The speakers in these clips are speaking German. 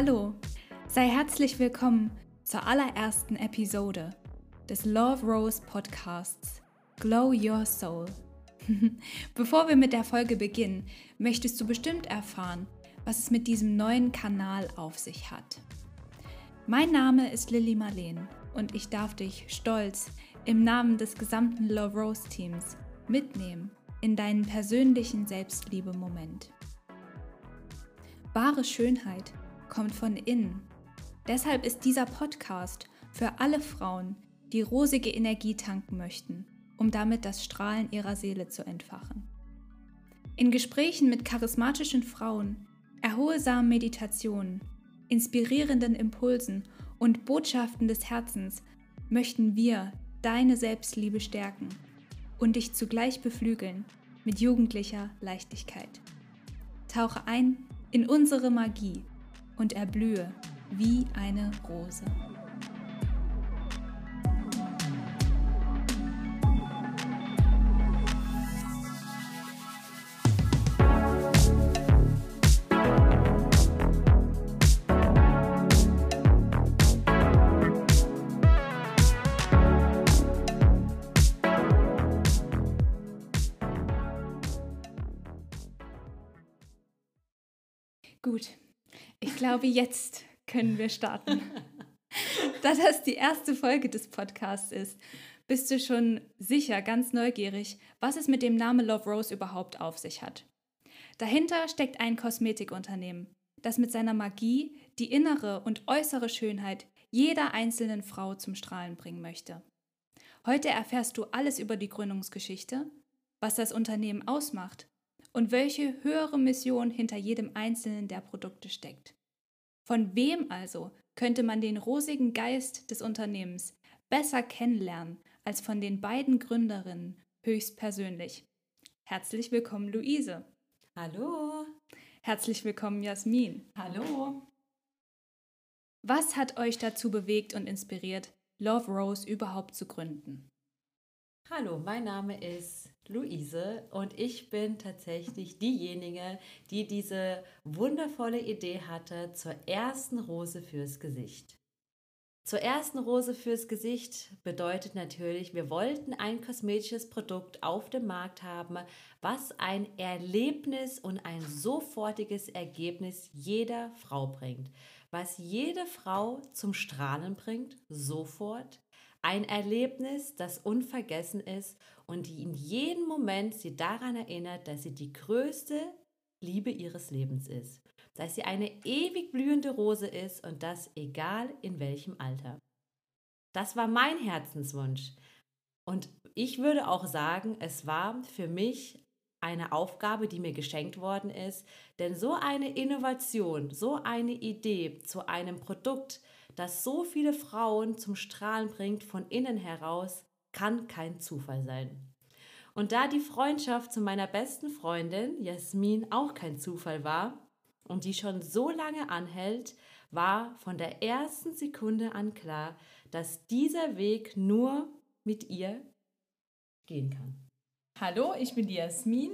Hallo, sei herzlich willkommen zur allerersten Episode des Love Rose Podcasts Glow Your Soul. Bevor wir mit der Folge beginnen, möchtest du bestimmt erfahren, was es mit diesem neuen Kanal auf sich hat. Mein Name ist Lilly Marleen und ich darf dich stolz im Namen des gesamten Love Rose Teams mitnehmen in deinen persönlichen Selbstliebe-Moment. Wahre Schönheit kommt von innen. Deshalb ist dieser Podcast für alle Frauen, die rosige Energie tanken möchten, um damit das Strahlen ihrer Seele zu entfachen. In Gesprächen mit charismatischen Frauen, erholsamen Meditationen, inspirierenden Impulsen und Botschaften des Herzens möchten wir deine Selbstliebe stärken und dich zugleich beflügeln mit jugendlicher Leichtigkeit. Tauche ein in unsere Magie und erblühe wie eine Rose. Glaube, jetzt können wir starten. da das die erste Folge des Podcasts ist, bist du schon sicher ganz neugierig, was es mit dem Namen Love Rose überhaupt auf sich hat. Dahinter steckt ein Kosmetikunternehmen, das mit seiner Magie die innere und äußere Schönheit jeder einzelnen Frau zum Strahlen bringen möchte. Heute erfährst du alles über die Gründungsgeschichte, was das Unternehmen ausmacht und welche höhere Mission hinter jedem einzelnen der Produkte steckt. Von wem also könnte man den rosigen Geist des Unternehmens besser kennenlernen als von den beiden Gründerinnen höchstpersönlich? Herzlich willkommen, Luise. Hallo. Herzlich willkommen, Jasmin. Hallo. Was hat euch dazu bewegt und inspiriert, Love Rose überhaupt zu gründen? Hallo, mein Name ist Luise und ich bin tatsächlich diejenige, die diese wundervolle Idee hatte zur ersten Rose fürs Gesicht. Zur ersten Rose fürs Gesicht bedeutet natürlich, wir wollten ein kosmetisches Produkt auf dem Markt haben, was ein Erlebnis und ein sofortiges Ergebnis jeder Frau bringt. Was jede Frau zum Strahlen bringt, sofort, ein Erlebnis, das unvergessen ist und die in jedem Moment sie daran erinnert, dass sie die größte Liebe ihres Lebens ist. Dass sie eine ewig blühende Rose ist und das egal in welchem Alter. Das war mein Herzenswunsch. Und ich würde auch sagen, es war für mich eine Aufgabe, die mir geschenkt worden ist. Denn so eine Innovation, so eine Idee zu einem Produkt, das so viele Frauen zum Strahlen bringt von innen heraus, kann kein Zufall sein. Und da die Freundschaft zu meiner besten Freundin Jasmin auch kein Zufall war und die schon so lange anhält, war von der ersten Sekunde an klar, dass dieser Weg nur mit ihr gehen kann. Hallo, ich bin die Jasmin.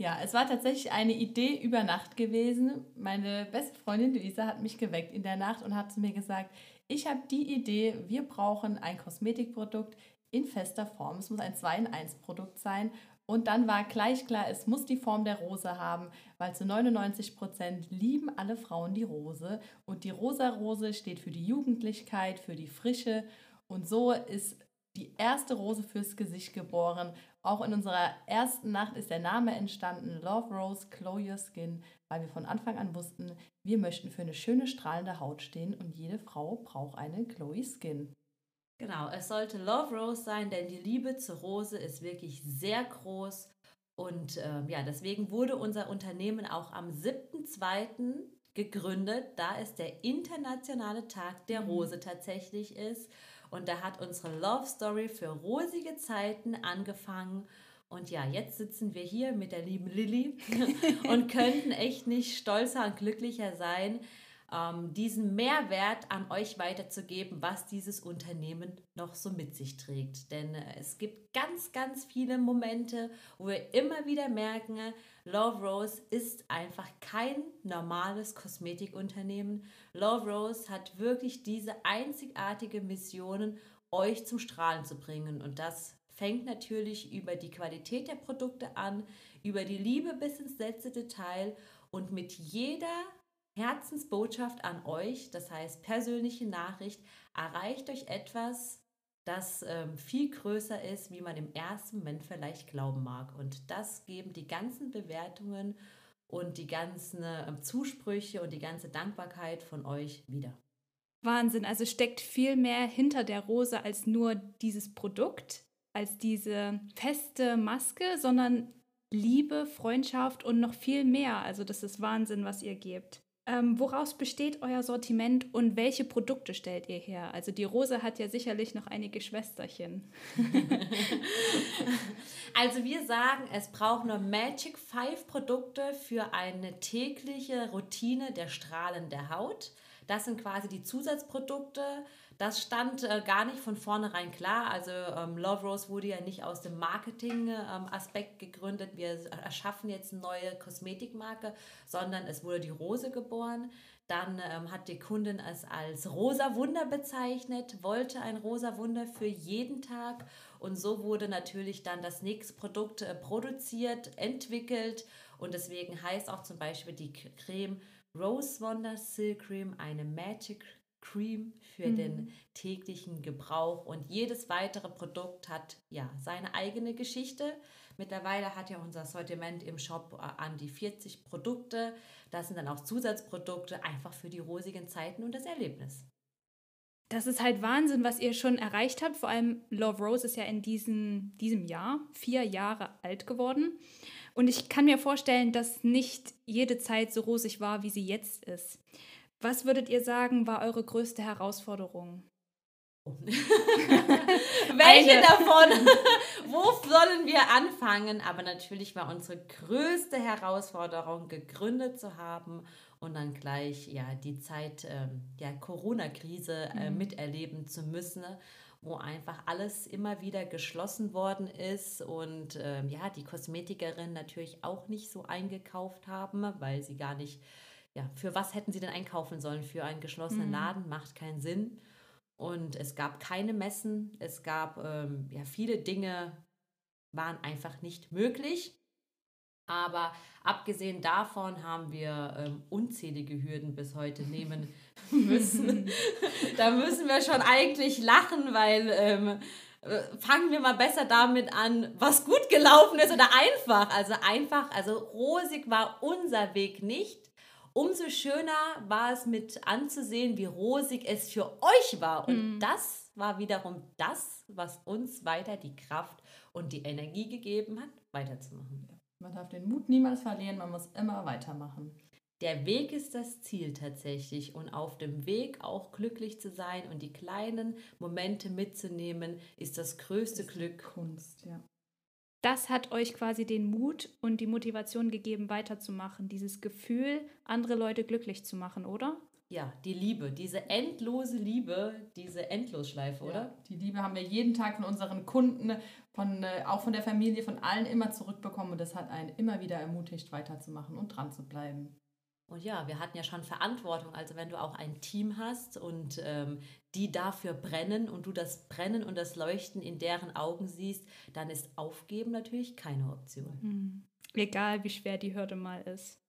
Ja, es war tatsächlich eine Idee über Nacht gewesen. Meine beste Freundin Luisa hat mich geweckt in der Nacht und hat zu mir gesagt, ich habe die Idee, wir brauchen ein Kosmetikprodukt in fester Form. Es muss ein 2 in 1 Produkt sein. Und dann war gleich klar, es muss die Form der Rose haben, weil zu 99 Prozent lieben alle Frauen die Rose. Und die rosa Rose steht für die Jugendlichkeit, für die Frische. Und so ist die erste Rose fürs Gesicht geboren. Auch in unserer ersten Nacht ist der Name entstanden, Love Rose, Glow Your Skin, weil wir von Anfang an wussten, wir möchten für eine schöne strahlende Haut stehen und jede Frau braucht eine glowy Skin. Genau, es sollte Love Rose sein, denn die Liebe zur Rose ist wirklich sehr groß. Und äh, ja, deswegen wurde unser Unternehmen auch am 7.2. gegründet, da es der internationale Tag der mhm. Rose tatsächlich ist. Und da hat unsere Love Story für rosige Zeiten angefangen. Und ja, jetzt sitzen wir hier mit der lieben Lilly und könnten echt nicht stolzer und glücklicher sein, ähm, diesen Mehrwert an euch weiterzugeben, was dieses Unternehmen noch so mit sich trägt. Denn äh, es gibt ganz, ganz viele Momente, wo wir immer wieder merken, Love Rose ist einfach kein normales Kosmetikunternehmen. Love Rose hat wirklich diese einzigartige Mission, euch zum Strahlen zu bringen. Und das fängt natürlich über die Qualität der Produkte an, über die Liebe bis ins letzte Detail und mit jeder Herzensbotschaft an euch, das heißt persönliche Nachricht, erreicht euch etwas, das ähm, viel größer ist, wie man im ersten Moment vielleicht glauben mag. Und das geben die ganzen Bewertungen und die ganzen äh, Zusprüche und die ganze Dankbarkeit von euch wieder. Wahnsinn, also steckt viel mehr hinter der Rose als nur dieses Produkt, als diese feste Maske, sondern Liebe, Freundschaft und noch viel mehr. Also das ist Wahnsinn, was ihr gebt. Ähm, woraus besteht euer Sortiment und welche Produkte stellt ihr her? Also die Rose hat ja sicherlich noch einige Schwesterchen. also wir sagen, es braucht nur Magic 5 Produkte für eine tägliche Routine der Strahlen der Haut. Das sind quasi die Zusatzprodukte. Das stand äh, gar nicht von vornherein klar. Also ähm, Love Rose wurde ja nicht aus dem Marketing-Aspekt ähm, gegründet. Wir erschaffen jetzt eine neue Kosmetikmarke, sondern es wurde die Rose geboren. Dann ähm, hat die Kundin es als rosa Wunder bezeichnet, wollte ein rosa Wunder für jeden Tag. Und so wurde natürlich dann das nächste Produkt äh, produziert, entwickelt. Und deswegen heißt auch zum Beispiel die Creme Rose Wonder Silk Cream, eine Magic Cream für mhm. den täglichen Gebrauch. Und jedes weitere Produkt hat ja seine eigene Geschichte. Mittlerweile hat ja unser Sortiment im Shop äh, an die 40 Produkte. Das sind dann auch Zusatzprodukte, einfach für die rosigen Zeiten und das Erlebnis. Das ist halt Wahnsinn, was ihr schon erreicht habt. Vor allem Love Rose ist ja in diesem, diesem Jahr vier Jahre alt geworden. Und ich kann mir vorstellen, dass nicht jede Zeit so rosig war, wie sie jetzt ist. Was würdet ihr sagen, war eure größte Herausforderung? Welche davon? Wo sollen wir anfangen? Aber natürlich war unsere größte Herausforderung, gegründet zu haben und dann gleich ja die Zeit ähm, der Corona-Krise äh, mhm. miterleben zu müssen wo einfach alles immer wieder geschlossen worden ist und äh, ja, die Kosmetikerinnen natürlich auch nicht so eingekauft haben, weil sie gar nicht, ja, für was hätten sie denn einkaufen sollen? Für einen geschlossenen mhm. Laden macht keinen Sinn. Und es gab keine Messen, es gab ähm, ja viele Dinge, waren einfach nicht möglich. Aber abgesehen davon haben wir ähm, unzählige Hürden bis heute nehmen müssen. da müssen wir schon eigentlich lachen, weil ähm, äh, fangen wir mal besser damit an, was gut gelaufen ist oder einfach. Also einfach, also rosig war unser Weg nicht. Umso schöner war es mit anzusehen, wie rosig es für euch war. Und mhm. das war wiederum das, was uns weiter die Kraft und die Energie gegeben hat, weiterzumachen. Man darf den Mut niemals verlieren, man muss immer weitermachen. Der Weg ist das Ziel tatsächlich und auf dem Weg auch glücklich zu sein und die kleinen Momente mitzunehmen, ist das größte das Glück. Kunst, ja. Das hat euch quasi den Mut und die Motivation gegeben, weiterzumachen. Dieses Gefühl, andere Leute glücklich zu machen, oder? Ja, die Liebe, diese endlose Liebe, diese Endlosschleife, oder? Ja, die Liebe haben wir jeden Tag von unseren Kunden, von, äh, auch von der Familie, von allen immer zurückbekommen und das hat einen immer wieder ermutigt, weiterzumachen und dran zu bleiben. Und ja, wir hatten ja schon Verantwortung. Also wenn du auch ein Team hast und ähm, die dafür brennen und du das Brennen und das Leuchten in deren Augen siehst, dann ist Aufgeben natürlich keine Option. Mhm. Egal, wie schwer die Hürde mal ist.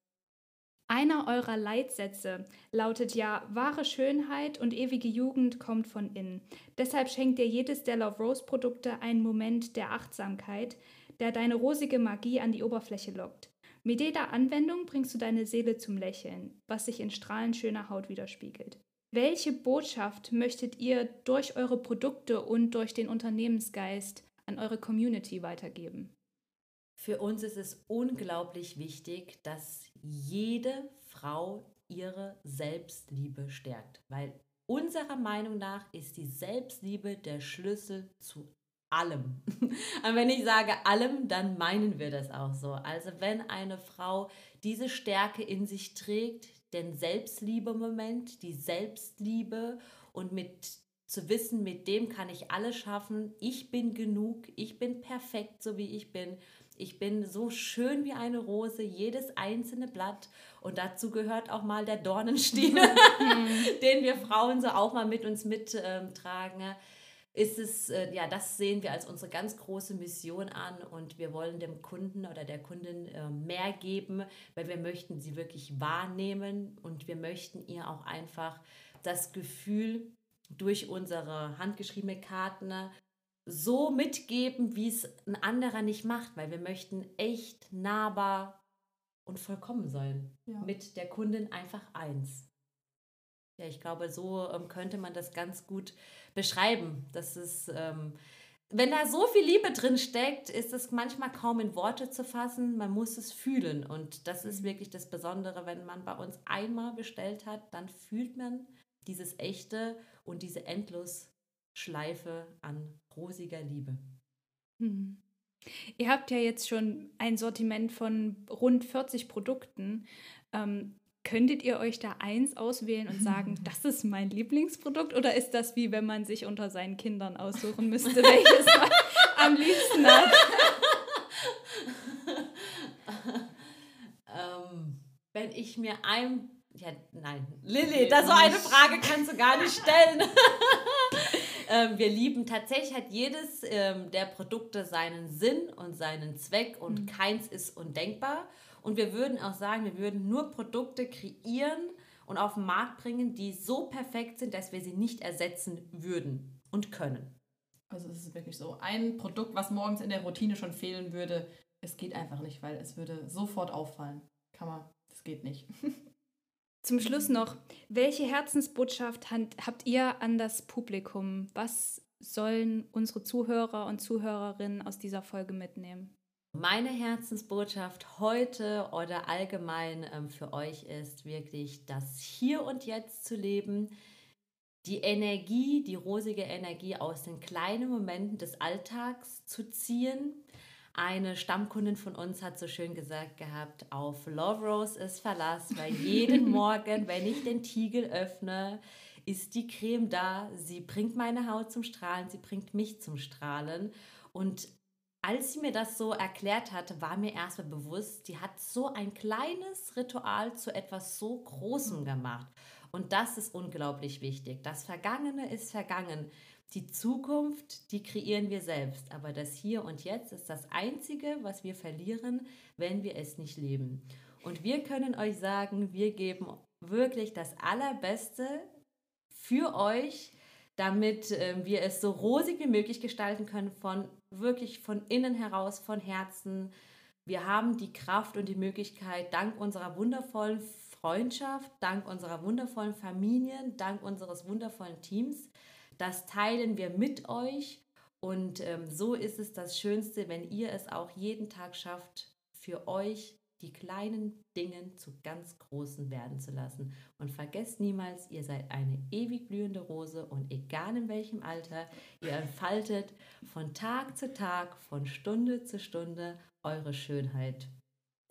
Einer eurer Leitsätze lautet ja, wahre Schönheit und ewige Jugend kommt von innen. Deshalb schenkt dir jedes der Love Rose Produkte einen Moment der Achtsamkeit, der deine rosige Magie an die Oberfläche lockt. Mit jeder Anwendung bringst du deine Seele zum Lächeln, was sich in strahlend schöner Haut widerspiegelt. Welche Botschaft möchtet ihr durch eure Produkte und durch den Unternehmensgeist an eure Community weitergeben? Für uns ist es unglaublich wichtig, dass jede Frau ihre Selbstliebe stärkt, weil unserer Meinung nach ist die Selbstliebe der Schlüssel zu allem. Und wenn ich sage allem, dann meinen wir das auch so. Also wenn eine Frau diese Stärke in sich trägt, den Selbstliebe-Moment, die Selbstliebe und mit zu wissen, mit dem kann ich alles schaffen. Ich bin genug, ich bin perfekt, so wie ich bin. Ich bin so schön wie eine Rose, jedes einzelne Blatt. Und dazu gehört auch mal der Dornenstiel, den wir Frauen so auch mal mit uns mittragen. Ähm, ist es, äh, ja, das sehen wir als unsere ganz große Mission an und wir wollen dem Kunden oder der Kundin äh, mehr geben, weil wir möchten sie wirklich wahrnehmen und wir möchten ihr auch einfach das Gefühl durch unsere handgeschriebene Karten so mitgeben, wie es ein anderer nicht macht, weil wir möchten echt nahbar und vollkommen sein. Ja. Mit der Kundin einfach eins. Ja, ich glaube, so ähm, könnte man das ganz gut beschreiben. Das ist, ähm, wenn da so viel Liebe drin steckt, ist es manchmal kaum in Worte zu fassen. Man muss es fühlen. Und das ist mhm. wirklich das Besondere, wenn man bei uns einmal bestellt hat, dann fühlt man dieses echte und diese Endlosschleife an rosiger Liebe. Hm. Ihr habt ja jetzt schon ein Sortiment von rund 40 Produkten. Ähm, könntet ihr euch da eins auswählen und sagen, das ist mein Lieblingsprodukt? Oder ist das wie wenn man sich unter seinen Kindern aussuchen müsste, welches man am liebsten hat? ähm, wenn ich mir ein ja, nein. Lilly, da so eine Frage kannst du gar nicht stellen. Ähm, wir lieben tatsächlich hat jedes ähm, der Produkte seinen Sinn und seinen Zweck und mhm. keins ist undenkbar. Und wir würden auch sagen, wir würden nur Produkte kreieren und auf den Markt bringen, die so perfekt sind, dass wir sie nicht ersetzen würden und können. Also es ist wirklich so. Ein Produkt, was morgens in der Routine schon fehlen würde, es geht einfach nicht, weil es würde sofort auffallen. Kann man, das geht nicht. Zum Schluss noch, welche Herzensbotschaft habt ihr an das Publikum? Was sollen unsere Zuhörer und Zuhörerinnen aus dieser Folge mitnehmen? Meine Herzensbotschaft heute oder allgemein ähm, für euch ist wirklich, das Hier und Jetzt zu leben, die Energie, die rosige Energie aus den kleinen Momenten des Alltags zu ziehen eine Stammkundin von uns hat so schön gesagt gehabt, auf Love Rose ist Verlass, weil jeden Morgen, wenn ich den Tiegel öffne, ist die Creme da. Sie bringt meine Haut zum Strahlen, sie bringt mich zum Strahlen. Und als sie mir das so erklärt hatte, war mir erstmal bewusst, sie hat so ein kleines Ritual zu etwas so Großem gemacht. Und das ist unglaublich wichtig. Das Vergangene ist vergangen. Die Zukunft, die kreieren wir selbst, aber das Hier und Jetzt ist das Einzige, was wir verlieren, wenn wir es nicht leben. Und wir können euch sagen, wir geben wirklich das Allerbeste für euch, damit äh, wir es so rosig wie möglich gestalten können, von wirklich von innen heraus, von Herzen. Wir haben die Kraft und die Möglichkeit, dank unserer wundervollen Freundschaft, dank unserer wundervollen Familien, dank unseres wundervollen Teams, das teilen wir mit euch. Und ähm, so ist es das Schönste, wenn ihr es auch jeden Tag schafft, für euch die kleinen Dinge zu ganz großen werden zu lassen. Und vergesst niemals, ihr seid eine ewig blühende Rose und egal in welchem Alter, ihr entfaltet von Tag zu Tag, von Stunde zu Stunde eure Schönheit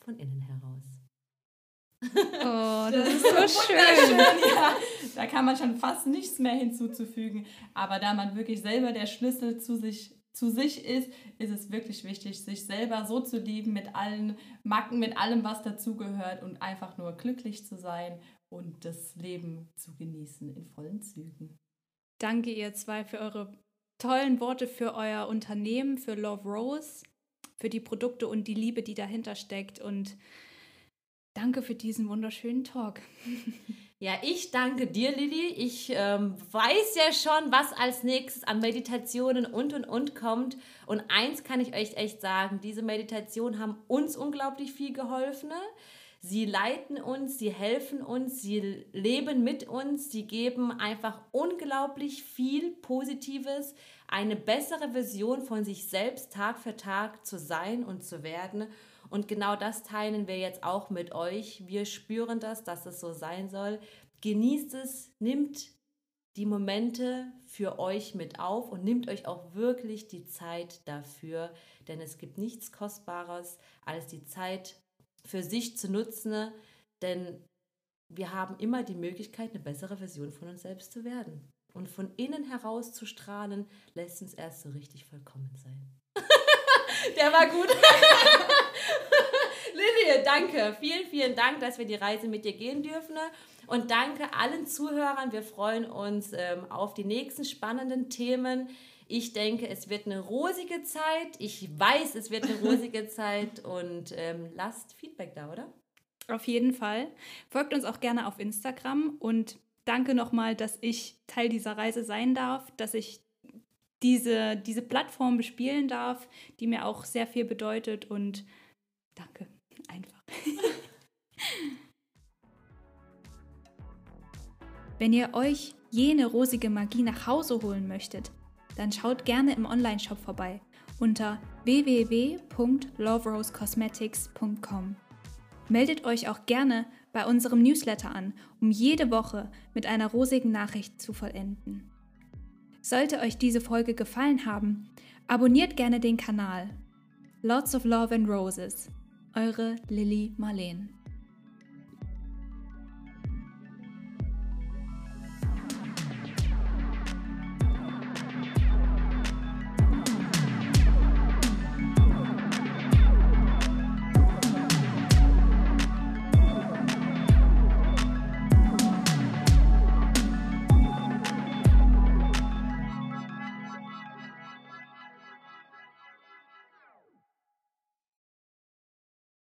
von innen heraus. Oh, das ist so schön. ja. Da kann man schon fast nichts mehr hinzuzufügen. Aber da man wirklich selber der Schlüssel zu sich, zu sich ist, ist es wirklich wichtig, sich selber so zu lieben, mit allen Macken, mit allem, was dazugehört und einfach nur glücklich zu sein und das Leben zu genießen in vollen Zügen. Danke ihr zwei für eure tollen Worte für euer Unternehmen, für Love Rose, für die Produkte und die Liebe, die dahinter steckt und Danke für diesen wunderschönen Talk. Ja, ich danke dir, Lilly. Ich ähm, weiß ja schon, was als nächstes an Meditationen und und und kommt. Und eins kann ich euch echt sagen: Diese Meditationen haben uns unglaublich viel geholfen. Sie leiten uns, sie helfen uns, sie leben mit uns, sie geben einfach unglaublich viel Positives, eine bessere Version von sich selbst Tag für Tag zu sein und zu werden. Und genau das teilen wir jetzt auch mit euch. Wir spüren das, dass es so sein soll. Genießt es, nimmt die Momente für euch mit auf und nehmt euch auch wirklich die Zeit dafür, denn es gibt nichts Kostbares, als die Zeit für sich zu nutzen, denn wir haben immer die Möglichkeit, eine bessere Version von uns selbst zu werden. Und von innen heraus zu strahlen, lässt uns erst so richtig vollkommen sein. Der war gut. Lilly, danke. Vielen, vielen Dank, dass wir die Reise mit dir gehen dürfen. Und danke allen Zuhörern. Wir freuen uns ähm, auf die nächsten spannenden Themen. Ich denke, es wird eine rosige Zeit. Ich weiß, es wird eine rosige Zeit. Und ähm, lasst Feedback da, oder? Auf jeden Fall. Folgt uns auch gerne auf Instagram und danke nochmal, dass ich Teil dieser Reise sein darf, dass ich diese, diese Plattform bespielen darf, die mir auch sehr viel bedeutet und danke, einfach. Wenn ihr euch jene rosige Magie nach Hause holen möchtet, dann schaut gerne im Onlineshop vorbei unter www.loverosecosmetics.com. Meldet euch auch gerne bei unserem Newsletter an, um jede Woche mit einer rosigen Nachricht zu vollenden. Sollte euch diese Folge gefallen haben, abonniert gerne den Kanal. Lots of Love and Roses. Eure Lilly Marleen.